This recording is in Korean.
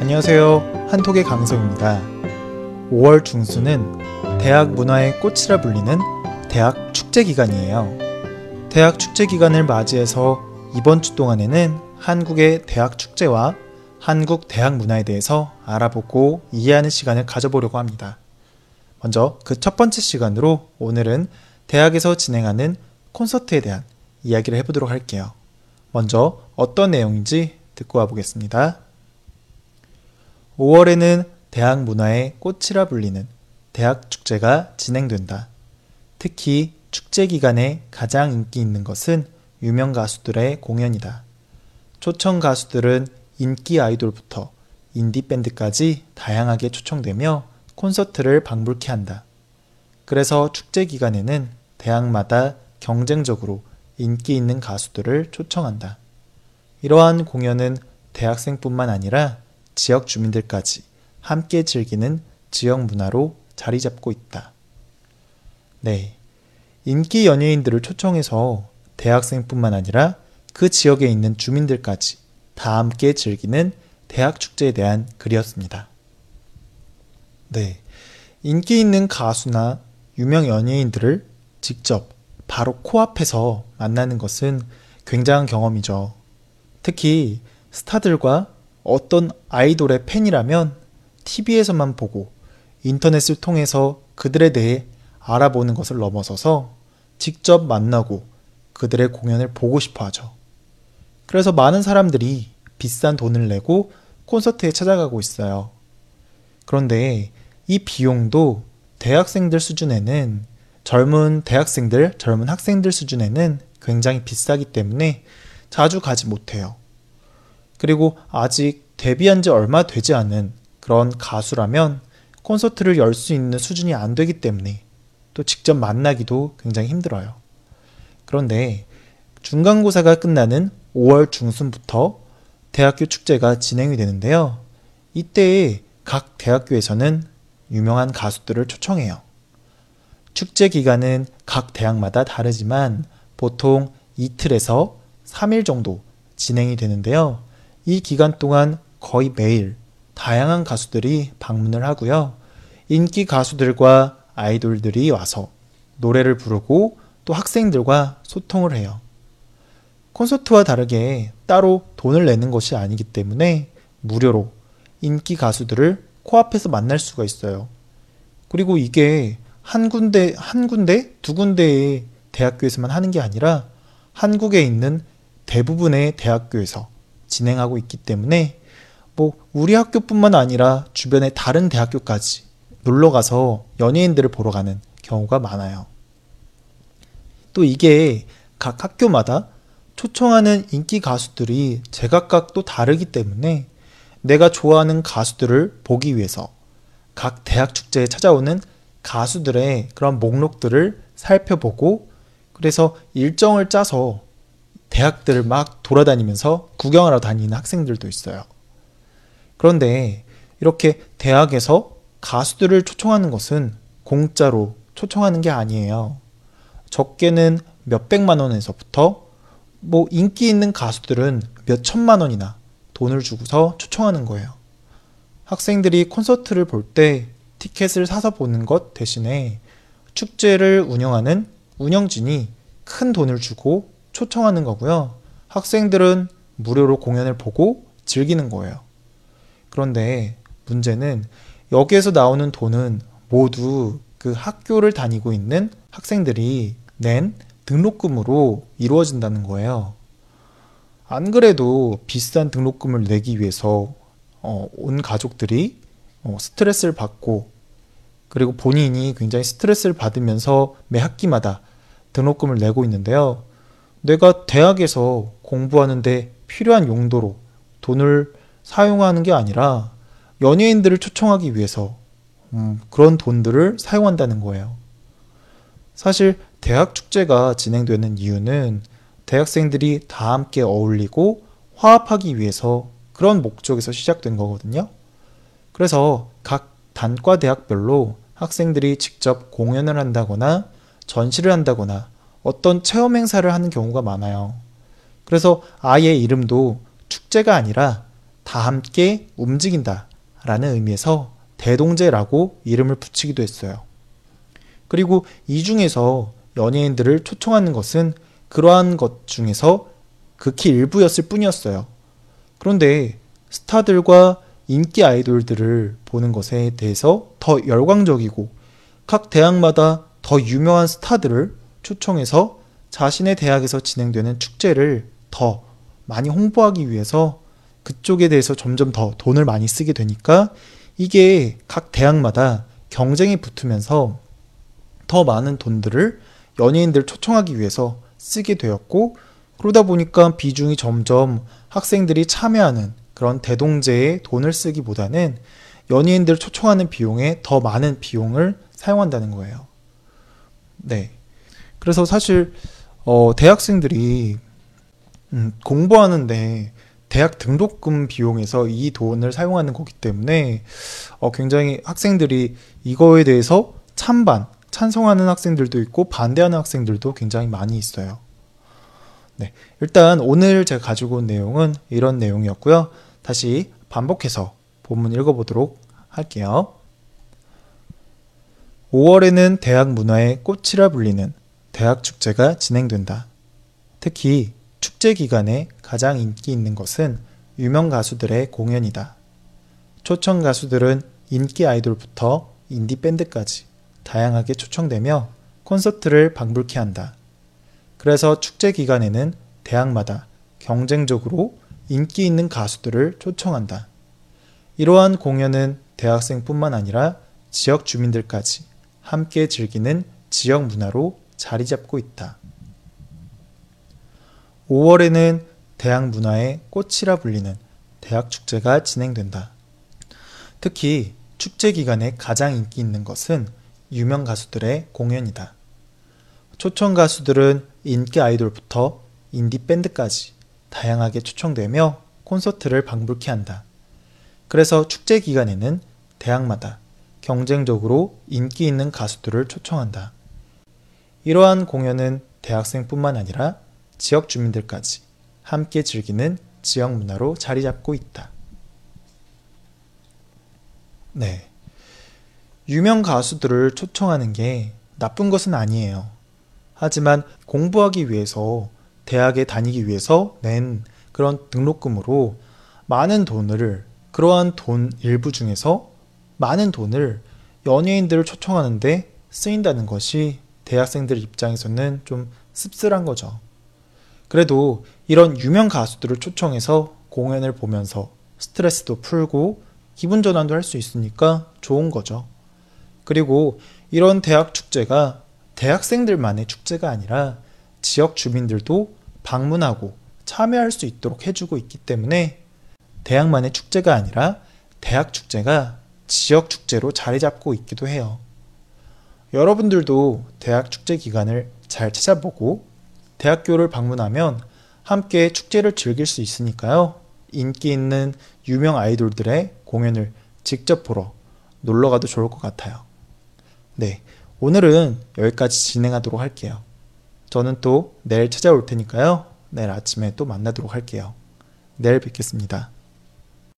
안녕하세요. 한톡의 강성입니다. 5월 중순은 대학 문화의 꽃이라 불리는 대학 축제 기간이에요. 대학 축제 기간을 맞이해서 이번 주 동안에는 한국의 대학 축제와 한국 대학 문화에 대해서 알아보고 이해하는 시간을 가져보려고 합니다. 먼저 그 첫 번째 시간으로 오늘은 대학에서 진행하는 콘서트에 대한 이야기를 해보도록 할게요. 먼저 어떤 내용인지 듣고 와보겠습니다. 5월에는 대학 문화의 꽃이라 불리는 대학 축제가 진행된다. 특히 축제 기간에 가장 인기 있는 것은 유명 가수들의 공연이다. 초청 가수들은 인기 아이돌부터 인디밴드까지 다양하게 초청되며 콘서트를 방불케 한다. 그래서 축제 기간에는 대학마다 경쟁적으로 인기 있는 가수들을 초청한다. 이러한 공연은 대학생뿐만 아니라 지역 주민들까지 함께 즐기는 지역 문화로 자리 잡고 있다. 네. 인기 연예인들을 초청해서 대학생뿐만 아니라 그 지역에 있는 주민들까지 다 함께 즐기는 대학 축제에 대한 글이었습니다. 네. 인기 있는 가수나 유명 연예인들을 직접 바로 코앞에서 만나는 것은 굉장한 경험이죠. 특히 스타들과 어떤 아이돌의 팬이라면 TV에서만 보고 인터넷을 통해서 그들에 대해 알아보는 것을 넘어서서 직접 만나고 그들의 공연을 보고 싶어 하죠. 그래서 많은 사람들이 비싼 돈을 내고 콘서트에 찾아가고 있어요. 그런데 이 비용도 대학생들 수준에는 젊은 대학생들, 젊은 학생들 수준에는 굉장히 비싸기 때문에 자주 가지 못해요. 그리고 아직 데뷔한 지 얼마 되지 않은 그런 가수라면 콘서트를 열 수 있는 수준이 안 되기 때문에 또 직접 만나기도 굉장히 힘들어요. 그런데 중간고사가 끝나는 5월 중순부터 대학교 축제가 진행이 되는데요. 이때 각 대학교에서는 유명한 가수들을 초청해요. 축제 기간은 각 대학마다 다르지만 보통 이틀에서 3일 정도 진행이 되는데요. 이 기간 동안 거의 매일 다양한 가수들이 방문을 하고요. 인기 가수들과 아이돌들이 와서 노래를 부르고 또 학생들과 소통을 해요. 콘서트와 다르게 따로 돈을 내는 것이 아니기 때문에 무료로 인기 가수들을 코앞에서 만날 수가 있어요. 그리고 이게 한 군데, 한 군데, 두 군데의 대학교에서만 하는 게 아니라 한국에 있는 대부분의 대학교에서 진행하고 있기 때문에 뭐 우리 학교뿐만 아니라 주변의 다른 대학교까지 놀러 가서 연예인들을 보러 가는 경우가 많아요. 또 이게 각 학교마다 초청하는 인기 가수들이 제각각 또 다르기 때문에 내가 좋아하는 가수들을 보기 위해서 각 대학 축제에 찾아오는 가수들의 그런 목록들을 살펴보고 그래서 일정을 짜서 대학들을 막 돌아다니면서 구경하러 다니는 학생들도 있어요. 그런데 이렇게 대학에서 가수들을 초청하는 것은 공짜로 초청하는 게 아니에요. 적게는 몇백만 원에서부터 뭐 인기 있는 가수들은 몇 천만 원이나 돈을 주고서 초청하는 거예요. 학생들이 콘서트를 볼 때 티켓을 사서 보는 것 대신에 축제를 운영하는 운영진이 큰 돈을 주고 초청하는 거고요. 학생들은 무료로 공연을 보고 즐기는 거예요. 그런데 문제는 여기에서 나오는 돈은 모두 그 학교를 다니고 있는 학생들이 낸 등록금으로 이루어진다는 거예요. 안 그래도 비싼 등록금을 내기 위해서 어, 온 가족들이 어, 스트레스를 받고 그리고 본인이 굉장히 스트레스를 받으면서 매 학기마다 등록금을 내고 있는데요. 내가 대학에서 공부하는데 필요한 용도로 돈을 사용하는 게 아니라 연예인들을 초청하기 위해서 음, 그런 돈들을 사용한다는 거예요. 사실 대학 축제가 진행되는 이유는 대학생들이 다 함께 어울리고 화합하기 위해서 그런 목적에서 시작된 거거든요. 그래서 각 단과 대학별로 학생들이 직접 공연을 한다거나 전시를 한다거나 어떤 체험 행사를 하는 경우가 많아요. 그래서 아예 이름도 축제가 아니라 다 함께 움직인다 라는 의미에서 대동제라고 이름을 붙이기도 했어요. 그리고 이 중에서 연예인들을 초청하는 것은 그러한 것 중에서 극히 일부였을 뿐이었어요. 그런데 스타들과 인기 아이돌들을 보는 것에 대해서 더 열광적이고 각 대학마다 더 유명한 스타들을 초청해서 자신의 대학에서 진행되는 축제를 더 많이 홍보하기 위해서 그쪽에 대해서 점점 더 돈을 많이 쓰게 되니까 이게 각 대학마다 경쟁이 붙으면서 더 많은 돈들을 연예인들 초청하기 위해서 쓰게 되었고 그러다 보니까 비중이 점점 학생들이 참여하는 그런 대동제에 돈을 쓰기보다는 연예인들 초청하는 비용에 더 많은 비용을 사용한다는 거예요. 네. 그래서 사실 어, 대학생들이 음, 공부하는데 대학 등록금 비용에서 이 돈을 사용하는 거기 때문에 어, 굉장히 학생들이 이거에 대해서 찬반, 찬성하는 학생들도 있고 반대하는 학생들도 굉장히 많이 있어요. 네, 일단 오늘 제가 가지고 온 내용은 이런 내용이었고요. 다시 반복해서 본문 읽어보도록 할게요. 5월에는 대학 문화의 꽃이라 불리는 대학 축제가 진행된다. 특히 축제 기간에 가장 인기 있는 것은 유명 가수들의 공연이다. 초청 가수들은 인기 아이돌부터 인디 밴드까지 다양하게 초청되며 콘서트를 방불케 한다. 그래서 축제 기간에는 대학마다 경쟁적으로 인기 있는 가수들을 초청한다. 이러한 공연은 대학생뿐만 아니라 지역 주민들까지 함께 즐기는 지역 문화로 자리 잡고 있다. 5월에는 대학 문화의 꽃이라 불리는 대학 축제가 진행된다. 특히 축제 기간에 가장 인기 있는 것은 유명 가수들의 공연이다. 초청 가수들은 인기 아이돌부터 인디 밴드까지 다양하게 초청되며 콘서트를 방불케 한다. 그래서 축제 기간에는 대학마다 경쟁적으로 인기 있는 가수들을 초청한다. 이러한 공연은 대학생뿐만 아니라 지역 주민들까지 함께 즐기는 지역 문화로 자리 잡고 있다. 네. 유명 가수들을 초청하는 게 나쁜 것은 아니에요. 하지만 공부하기 위해서 대학에 다니기 위해서 낸 그런 등록금으로 많은 돈을 그러한 돈 일부 중에서 많은 돈을 연예인들을 초청하는데 쓰인다는 것이 대학생들 입장에서는 좀 씁쓸한 거죠. 그래도 이런 유명 가수들을 초청해서 공연을 보면서 스트레스도 풀고 기분 전환도 할 수 있으니까 좋은 거죠. 그리고 이런 대학 축제가 대학생들만의 축제가 아니라 지역 주민들도 방문하고 참여할 수 있도록 해주고 있기 때문에 대학만의 축제가 아니라 대학 축제가 지역 축제로 자리 잡고 있기도 해요. 여러분들도 대학 축제 기간을 잘 찾아보고 대학교를 방문하면 함께 축제를 즐길 수 있으니까요. 인기 있는 유명 아이돌들의 공연을 직접 보러 놀러 가도 좋을 것 같아요. 네. 오늘은 여기까지 진행하도록 할게요. 저는 또 내일 찾아올 테니까요. 내일 아침에 또 만나도록 할게요. 내일 뵙겠습니다.